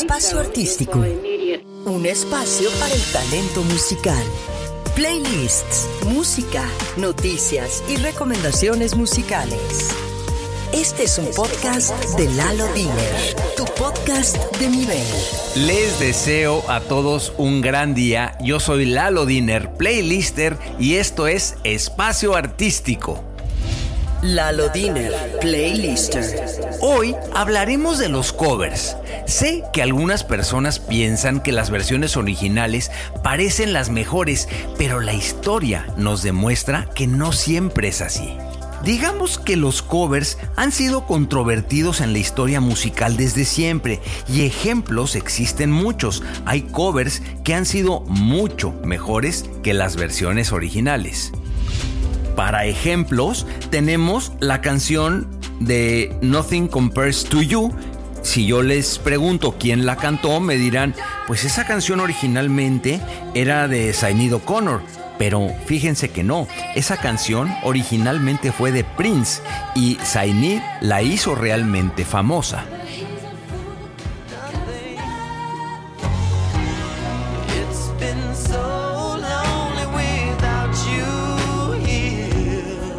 Espacio Artístico. Un espacio para el talento musical. Playlists, música, noticias y recomendaciones musicales. Este es un podcast de Lalo Diner, tu podcast de nivel. Les deseo a todos un gran día. Yo soy Lalo Diner, playlister, y esto es Espacio Artístico. Lalo Diner, playlister. Hoy hablaremos de los covers. Sé que algunas personas piensan que las versiones originales parecen las mejores, pero la historia nos demuestra que no siempre es así. Digamos que los covers han sido controvertidos en la historia musical desde siempre y ejemplos existen muchos. Hay covers que han sido mucho mejores que las versiones originales. Para ejemplos, tenemos la canción de Nothing Compares to You. Si yo les pregunto quién la cantó, me dirán, pues esa canción originalmente era de Sinead O'Connor pero fíjense que no, esa canción originalmente fue de Prince y Zaynid la hizo realmente famosa.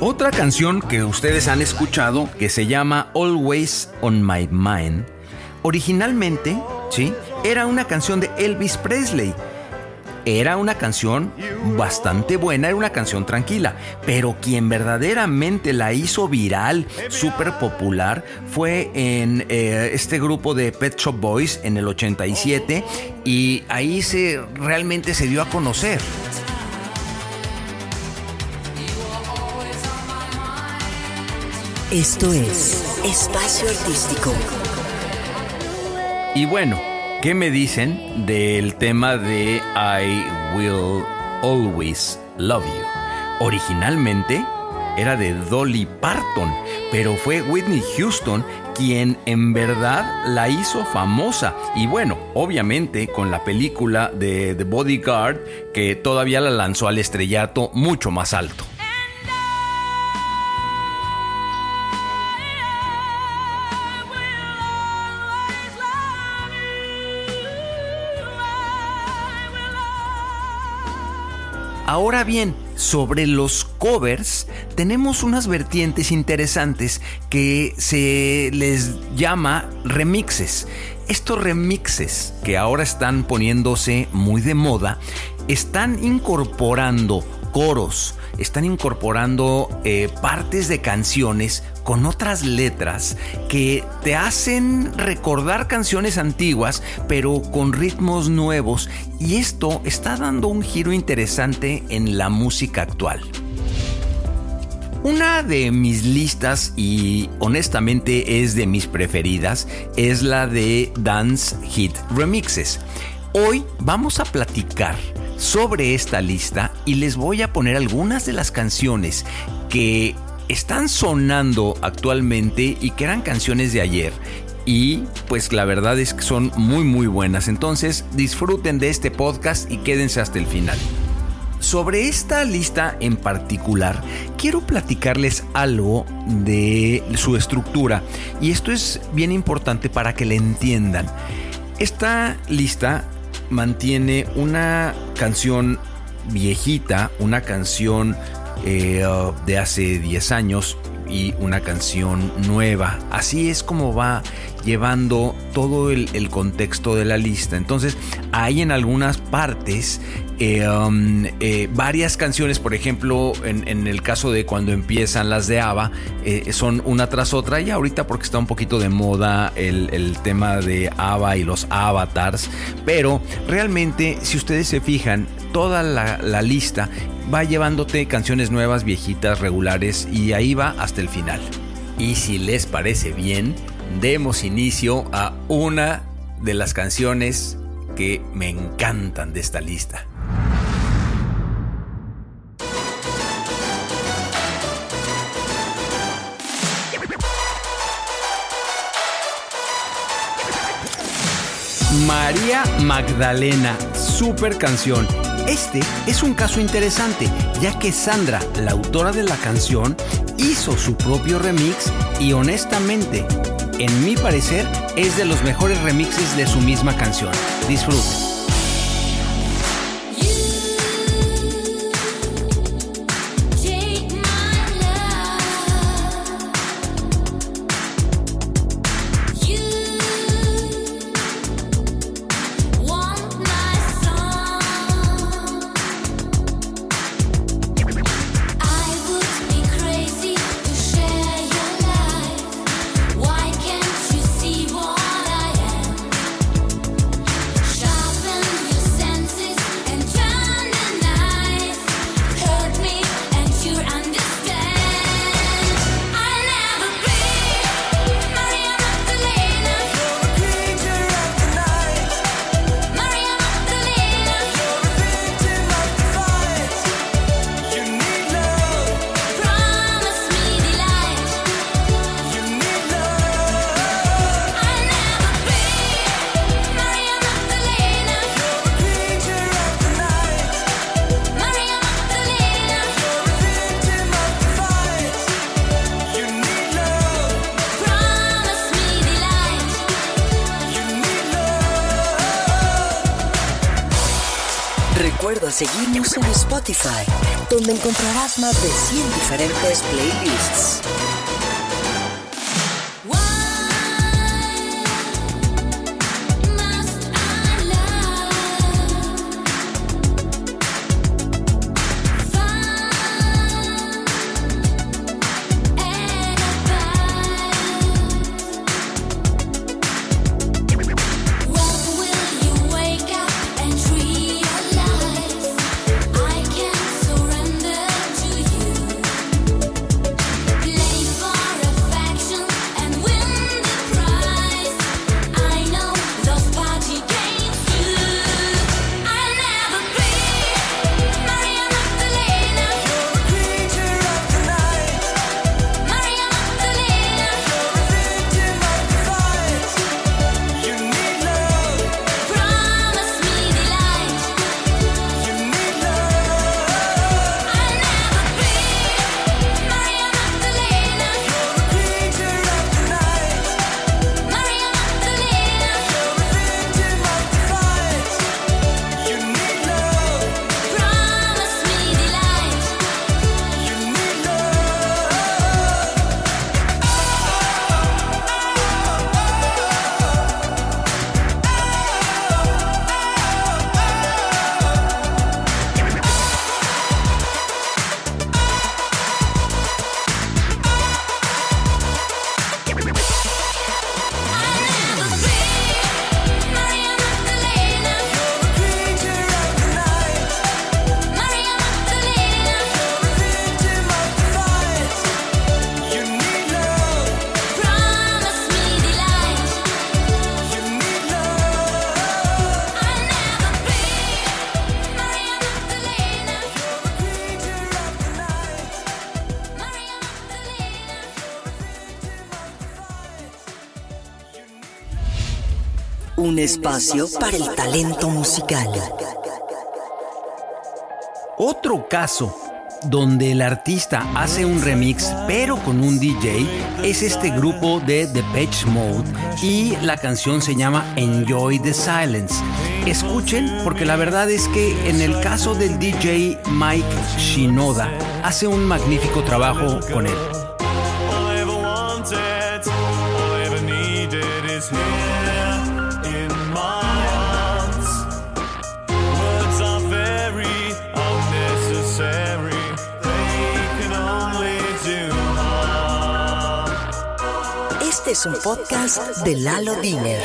Otra canción que ustedes han escuchado que se llama Always on My Mind, originalmente, ¿sí? Era una canción de Elvis Presley era una canción bastante buena, era una canción tranquila, pero quien verdaderamente la hizo viral, súper popular, fue en eh, este grupo de Pet Shop Boys en el 87 y ahí se realmente se dio a conocer. Esto es Espacio Artístico. Y bueno, ¿Qué me dicen del tema de I Will Always Love You? Originalmente era de Dolly Parton, pero fue Whitney Houston quien en verdad la hizo famosa. Y bueno, obviamente con la película de The Bodyguard, que todavía la lanzó al estrellato mucho más alto. Ahora bien, sobre los covers tenemos unas vertientes interesantes que se les llama remixes. Estos remixes que ahora están poniéndose muy de moda están incorporando coros, están incorporando eh, partes de canciones con otras letras que te hacen recordar canciones antiguas, pero con ritmos nuevos, y esto está dando un giro interesante en la música actual. Una de mis listas y honestamente es de mis preferidas es la de Dance Hit Remixes. Hoy vamos a platicar sobre esta lista y les voy a poner algunas de las canciones que están sonando actualmente y que eran canciones de ayer. Y pues la verdad es que son muy muy buenas. Entonces disfruten de este podcast y quédense hasta el final. Sobre esta lista en particular, quiero platicarles algo de su estructura. Y esto es bien importante para que le entiendan. Esta lista mantiene una canción viejita, una canción eh, de hace 10 años y una canción nueva. Así es como va llevando todo el, contexto de la lista. Entonces, hay en algunas partes eh, um, eh, varias canciones, por ejemplo, en, el caso de cuando empiezan las de ABBA, son una tras otra. Y ahorita porque está un poquito de moda el, el tema de ABBA y los avatars. Pero realmente, si ustedes se fijan, toda la, lista va llevándote canciones nuevas, viejitas, regulares y ahí va hasta el final. Y si les parece bien, demos inicio a una de las canciones que me encantan de esta lista. María Magdalena, super canción. Este es un caso interesante, ya que Sandra, la autora de la canción, hizo su propio remix y honestamente en mi parecer, es de los mejores remixes de su misma canción. Disfruten. Spotify, donde encontrarás más de 100 diferentes playlists. Espacio para el talento musical. Otro caso donde el artista hace un remix pero con un DJ es este grupo de The Patch Mode y la canción se llama Enjoy the Silence. Escuchen porque la verdad es que en el caso del DJ Mike Shinoda hace un magnífico trabajo con él. Es un podcast de Lalo Diner.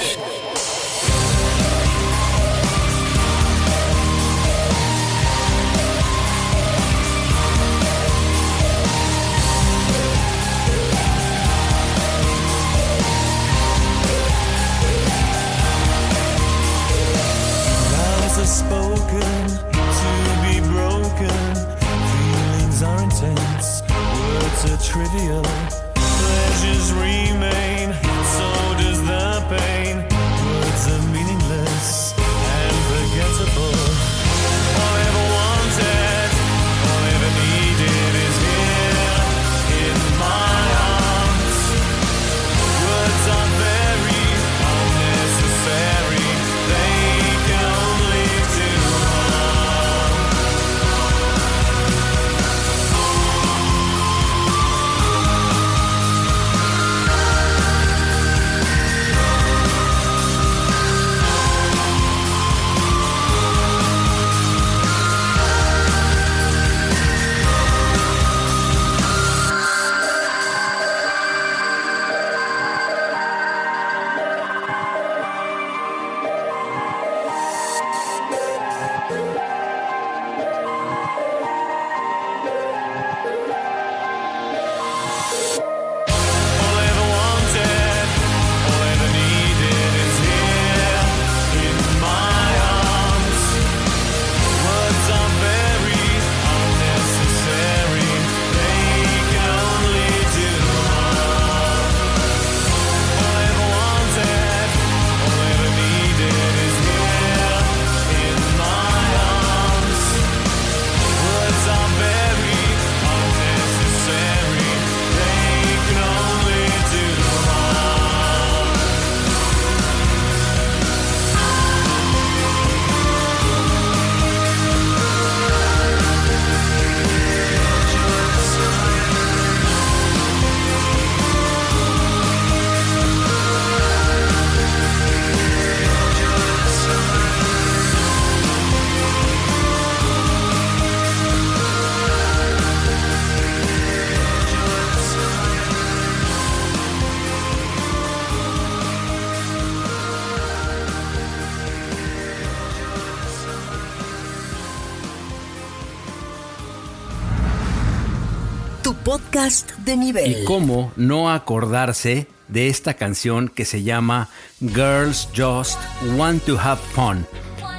Y cómo no acordarse de esta canción que se llama Girls Just Want to Have Fun.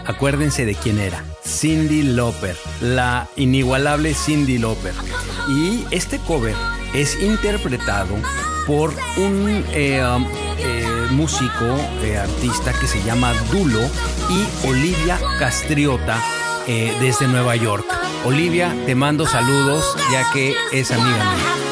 Acuérdense de quién era. Cindy Lauper, la inigualable Cindy Lauper. Y este cover es interpretado por un eh, um, eh, músico, eh, artista que se llama Dulo y Olivia Castriota eh, desde Nueva York. Olivia, te mando saludos ya que es amiga mía.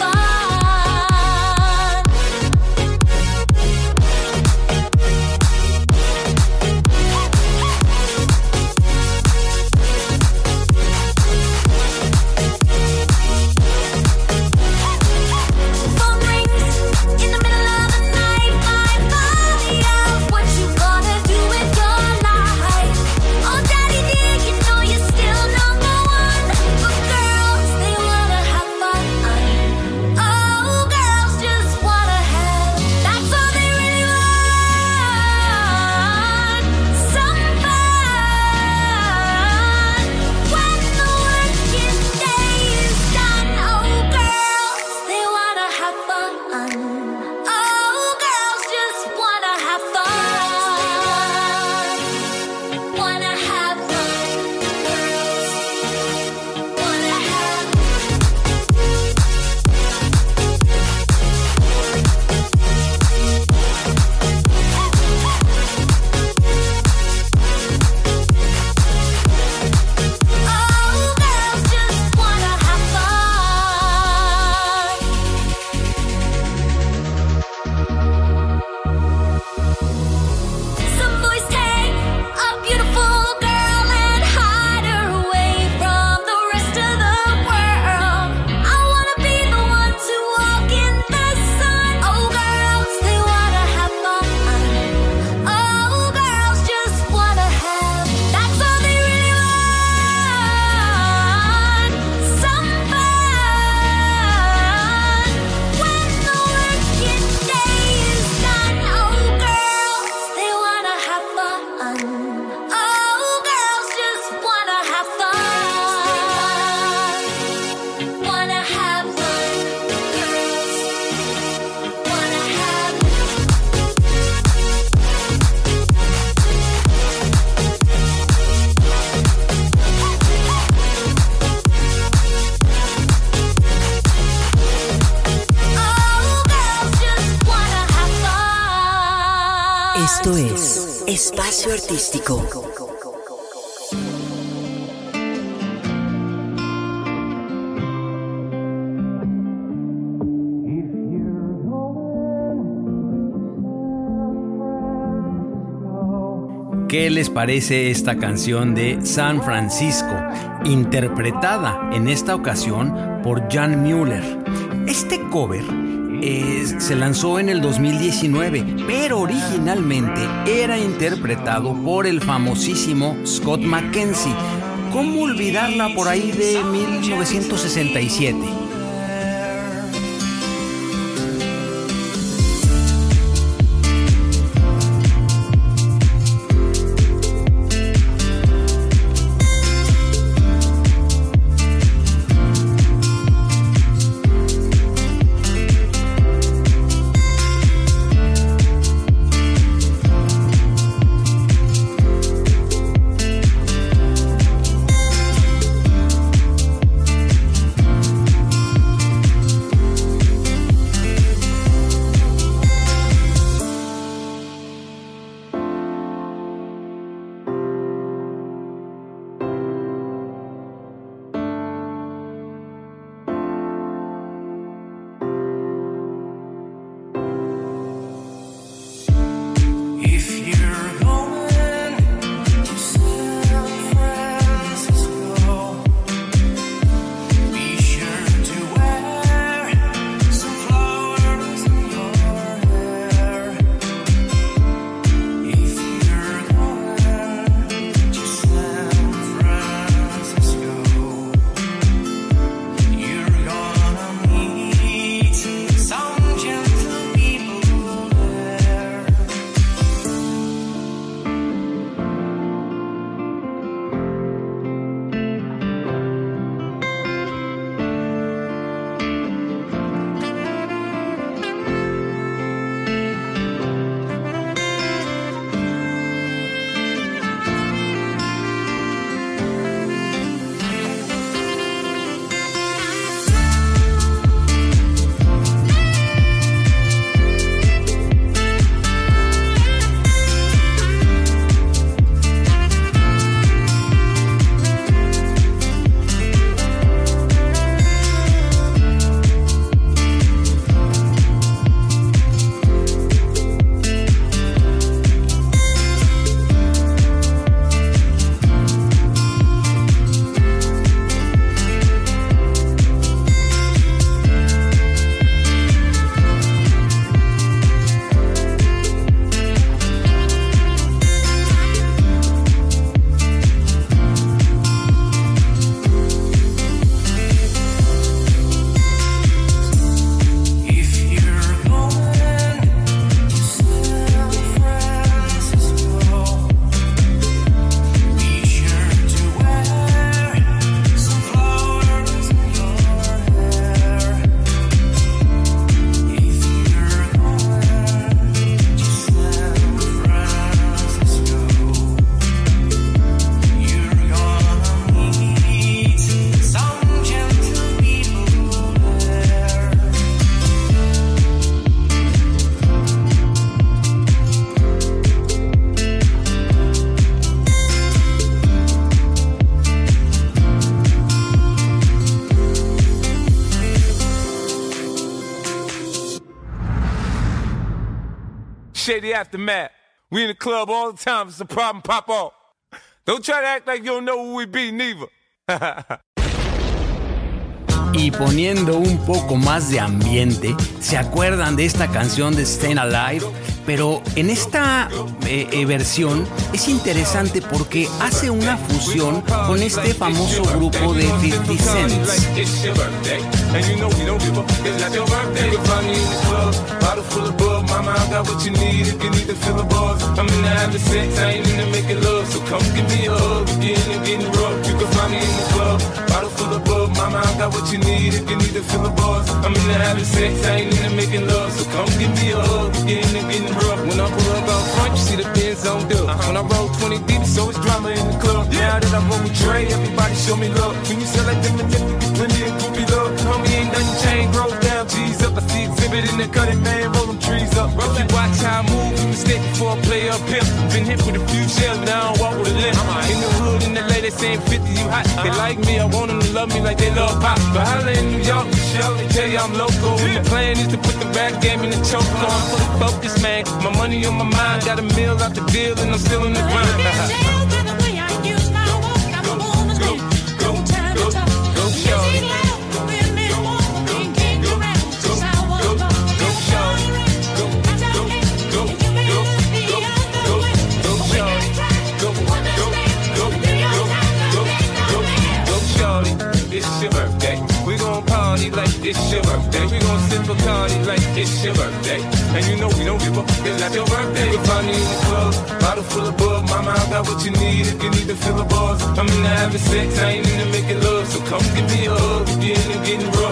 Espacio Artístico. ¿Qué les parece esta canción de San Francisco, interpretada en esta ocasión por Jan Mueller? Este cover se lanzó en el 2019, pero originalmente era interpretado por el famosísimo Scott McKenzie. ¿Cómo olvidarla por ahí de 1967? Aftermath. We in the club all the time. It's a problem, pop off. Don't try to act like you don't know who we be, neither. Y poniendo un poco más de ambiente, ¿se acuerdan de esta canción de Staying Alive? Pero en esta eh, eh, versión es interesante porque hace una fusión con este famoso grupo de 50 Cents. The. Mama, I got what you need if you need to fill the bars. I'm in the having sex, I ain't in the making love. So come give me a hug if you're in the getting rough. You can find me in the club, bottle full of bug. Mama, I got what you need if you need to fill the bars. I'm in the having sex, I ain't in the making love. So come give me a hug if you're in the getting rough. When I pull up out front, you see the Benz on dub. When I roll 20 deep, so it's drama in the club. Now that I roll with Dre, everybody show me love. When you sell like them and you plenty of groupie love. Homie ain't nothing changed, roll in the cutting, man, roll them trees up. If you watch how I move, you mistake before I play up pimp. Been hit with a few shells, but I don't walk with a limp. In the hood, in the lady saying 50, you hot. They uh-huh. like me, I want them to love me like they love pop. But holla in New York, Michelle, they tell you I'm local. And the plan is to put the rap game in the choke. No, I'm fully focused, man. My money on my mind, got a meal out the deal, and I'm still in the grind. full of bug. Mama, got what you need if you need to fill the bars. I'm in the having sex, I ain't in the making love. So come give me a hug if you're in the getting rough.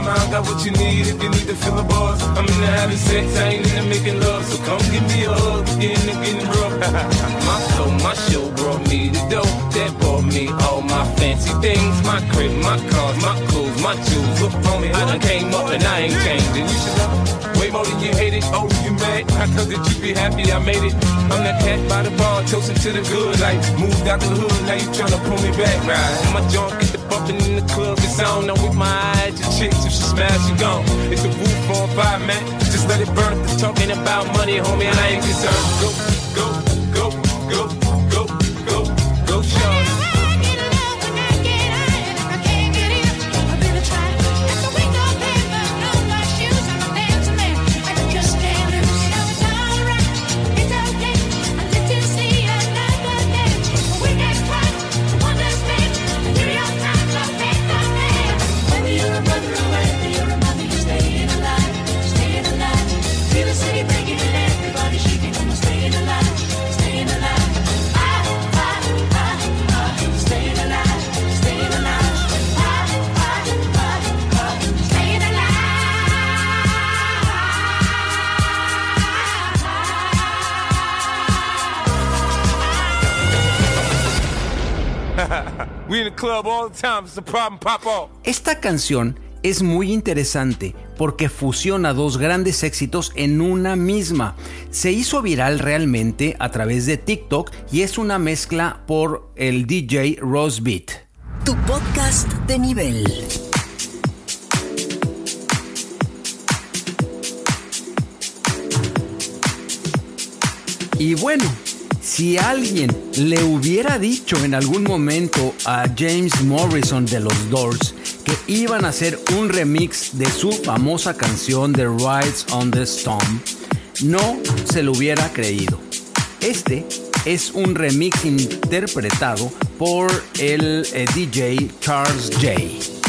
Mama, I got what you need if you need to fill the bars. I'm in the having sex, I ain't in the making love. So come give me a hug you're in getting rough. my flow, my show brought me the dough that brought me all my fancy things. My crib, my cars, my clothes, my jewels. Look on me, I done came up and I ain't changed. And you should love way more than you hate it. Oh, you mad? I cause that you be happy I made it. I'm that cat by the bar, toasting to the good. Like, moved out the hood, now you tryna pull me back, right? And my junk get the bumping in the club. On, I'm with my eyes, your chicks. If she smash, she gone. It's a roof on fire, man. Just let it burn. The talking about money, homie, I ain't concerned. Go, go, go, go, Esta canción es muy interesante porque fusiona dos grandes éxitos en una misma. Se hizo viral realmente a través de TikTok y es una mezcla por el DJ Rose Beat. Tu podcast de nivel. Y bueno, si alguien le hubiera dicho en algún momento a James Morrison de los Doors que iban a hacer un remix de su famosa canción The Rides on the Storm, no se lo hubiera creído. Este es un remix interpretado por el eh, DJ Charles J.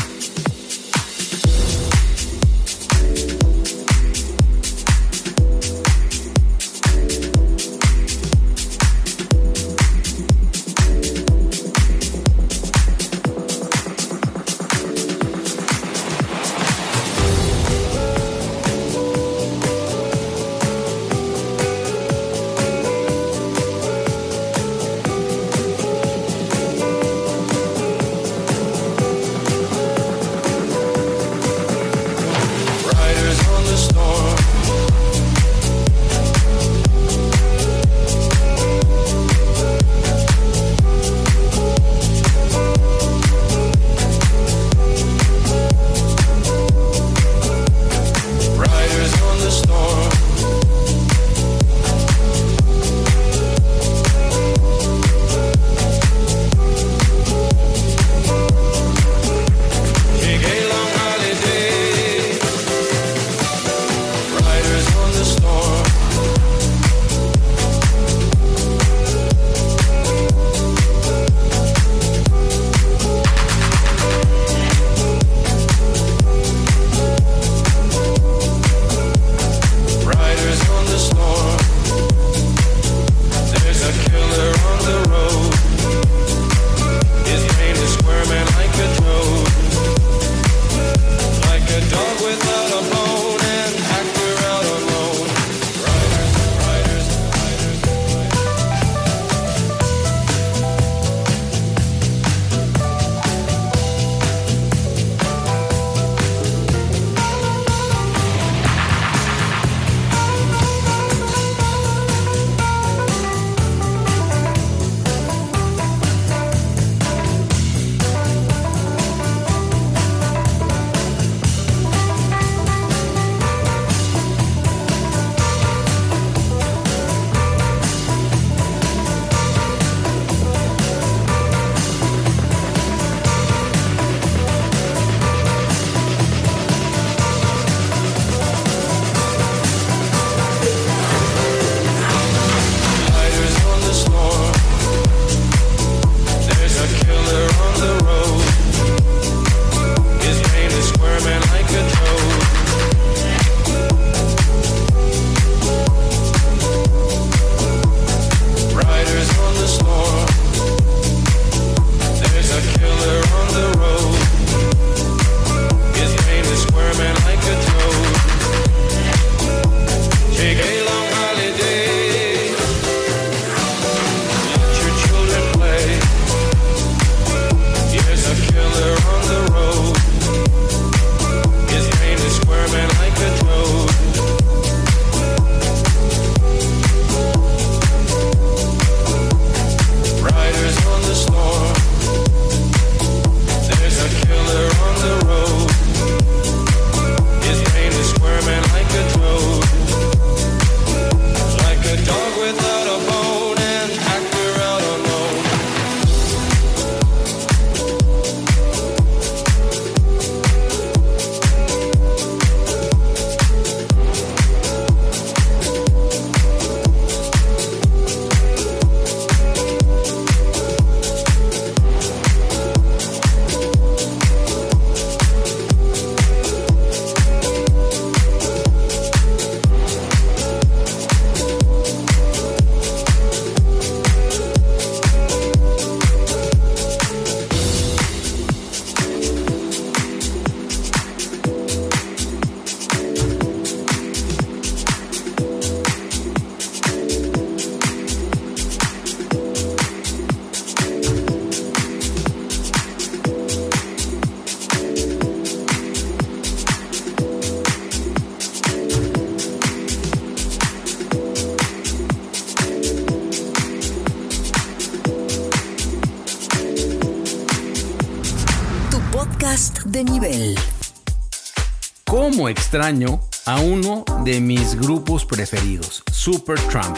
extraño a uno de mis grupos preferidos, Supertramp?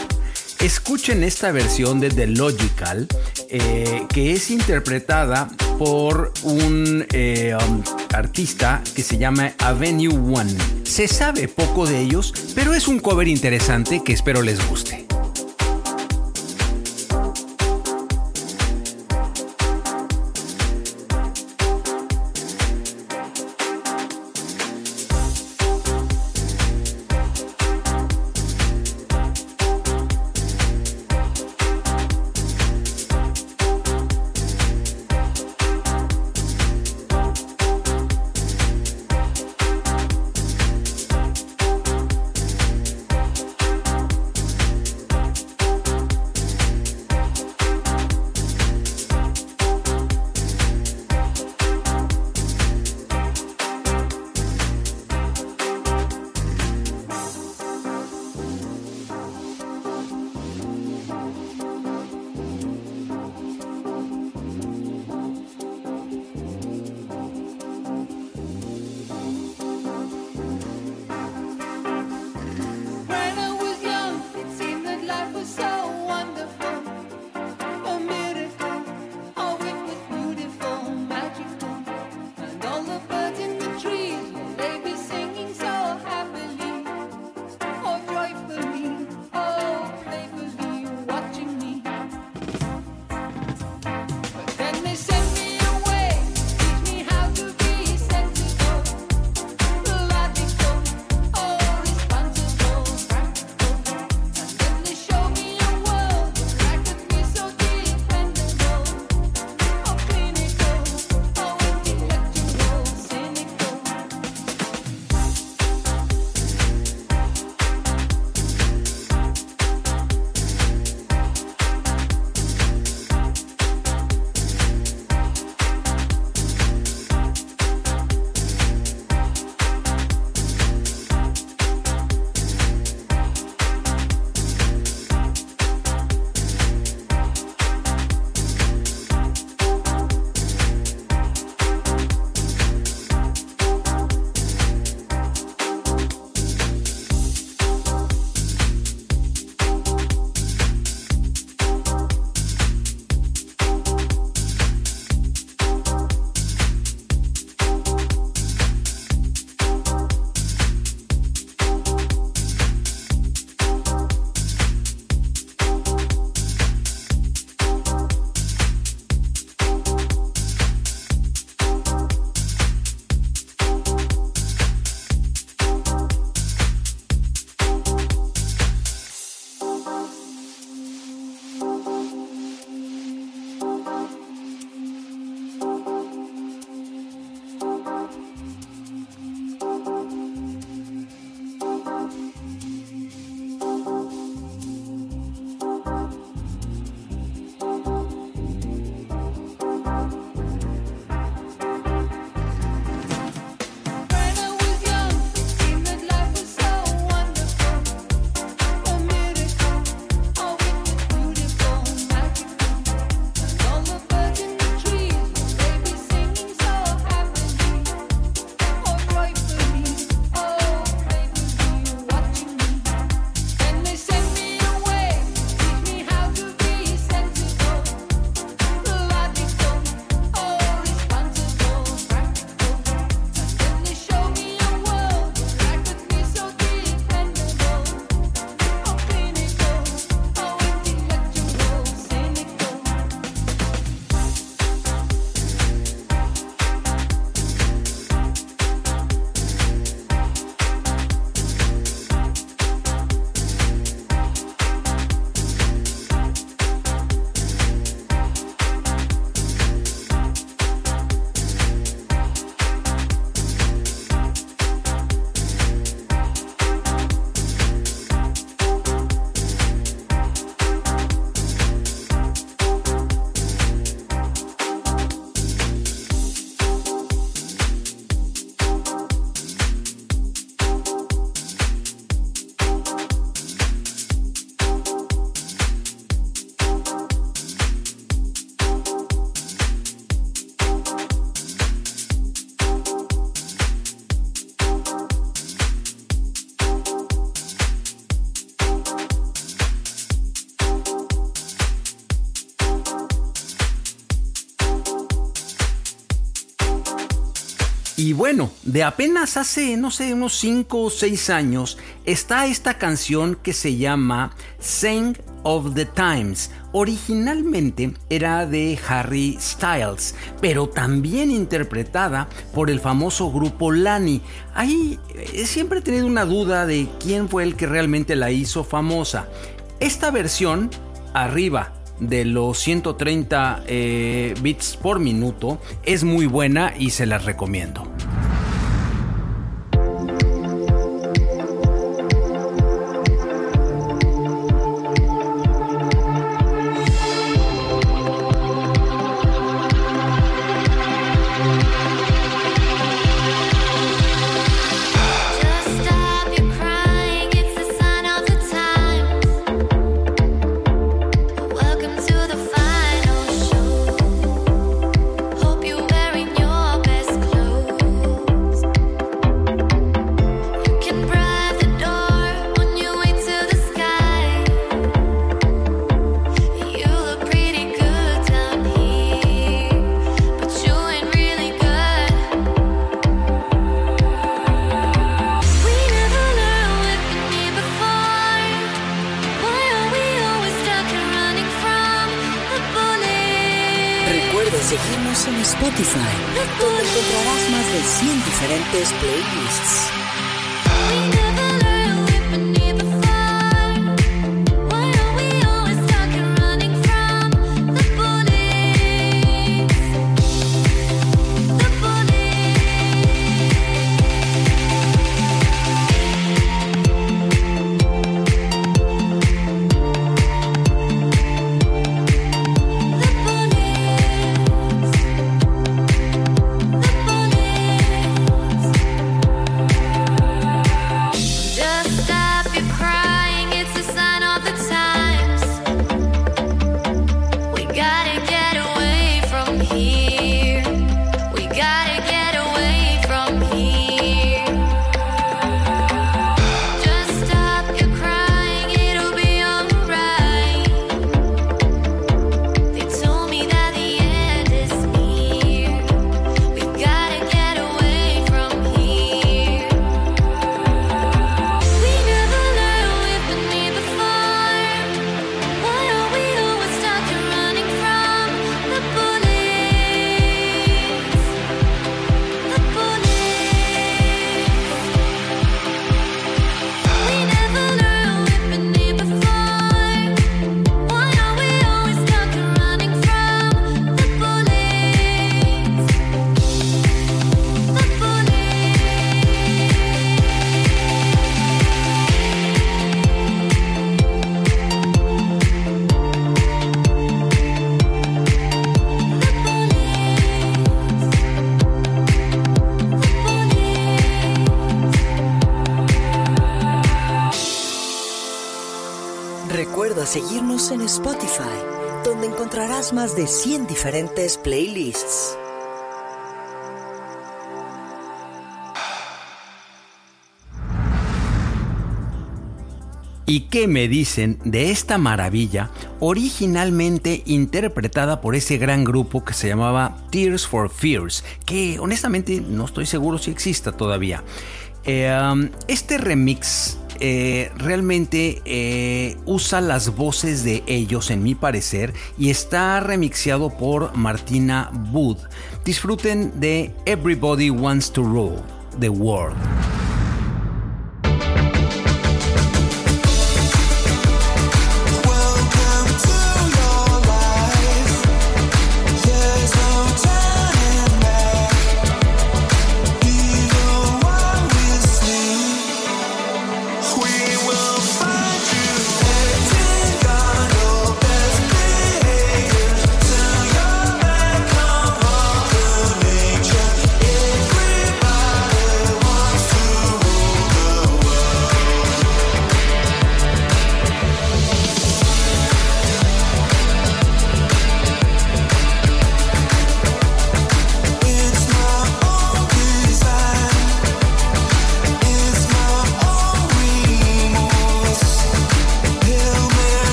Escuchen esta versión de The Logical, eh, que es interpretada por un eh, um, artista que se llama Avenue One. Se sabe poco de ellos, pero es un cover interesante que espero les guste. De apenas hace, no sé, unos 5 o 6 años, está esta canción que se llama Sing of the Times. Originalmente era de Harry Styles, pero también interpretada por el famoso grupo Lani. Ahí eh, siempre he tenido una duda de quién fue el que realmente la hizo famosa. Esta versión, arriba de los 130 eh, bits por minuto, es muy buena y se las recomiendo. De 100 diferentes playlists. ¿Y qué me dicen de esta maravilla originalmente interpretada por ese gran grupo que se llamaba Tears for Fears? Que honestamente no estoy seguro si exista todavía. Eh, um, este remix eh, realmente eh, usa las voces de ellos, en mi parecer, y está remixeado por Martina Wood. Disfruten de Everybody Wants to Rule the World.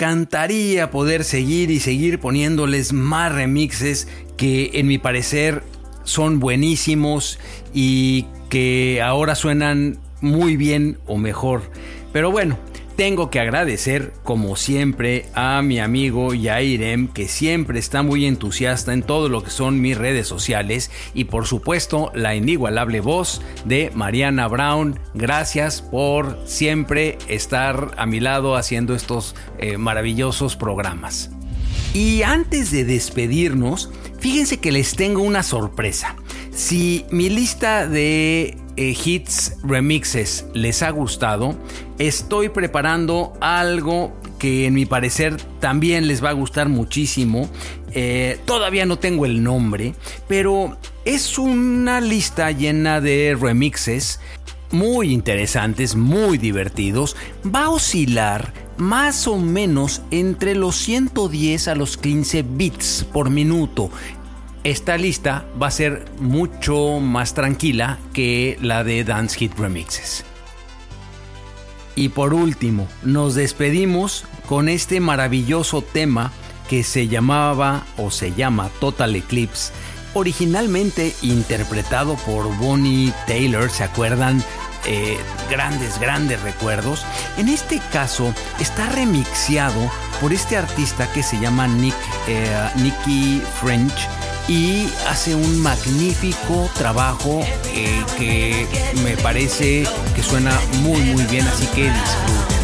Encantaría poder seguir y seguir poniéndoles más remixes que en mi parecer son buenísimos y que ahora suenan muy bien o mejor. Pero bueno, tengo que agradecer, como siempre, a mi amigo Yairem, que siempre está muy entusiasta en todo lo que son mis redes sociales, y por supuesto, la inigualable voz de Mariana Brown. Gracias por siempre estar a mi lado haciendo estos eh, maravillosos programas. Y antes de despedirnos, fíjense que les tengo una sorpresa. Si mi lista de eh, hits remixes les ha gustado, estoy preparando algo que en mi parecer también les va a gustar muchísimo. Eh, todavía no tengo el nombre, pero es una lista llena de remixes muy interesantes, muy divertidos. Va a oscilar más o menos entre los 110 a los 15 bits por minuto. Esta lista va a ser mucho más tranquila que la de Dance Hit Remixes. Y por último, nos despedimos con este maravilloso tema que se llamaba o se llama Total Eclipse, originalmente interpretado por Bonnie Taylor, ¿se acuerdan? Eh, grandes, grandes recuerdos. En este caso está remixeado por este artista que se llama Nick, eh, Nicky French y hace un magnífico trabajo eh, que me parece que suena muy muy bien, así que disfruten.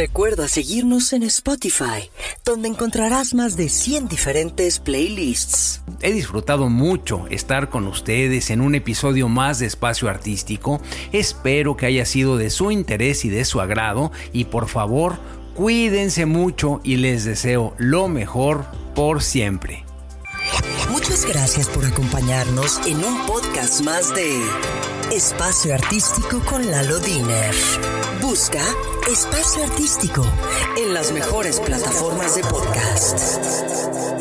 Recuerda seguirnos en Spotify, donde encontrarás más de 100 diferentes playlists. He disfrutado mucho estar con ustedes en un episodio más de Espacio Artístico. Espero que haya sido de su interés y de su agrado y por favor, cuídense mucho y les deseo lo mejor por siempre. Muchas gracias por acompañarnos en un podcast más de Espacio Artístico con Lalo Diner. Busca Espacio Artístico en las mejores plataformas de podcast.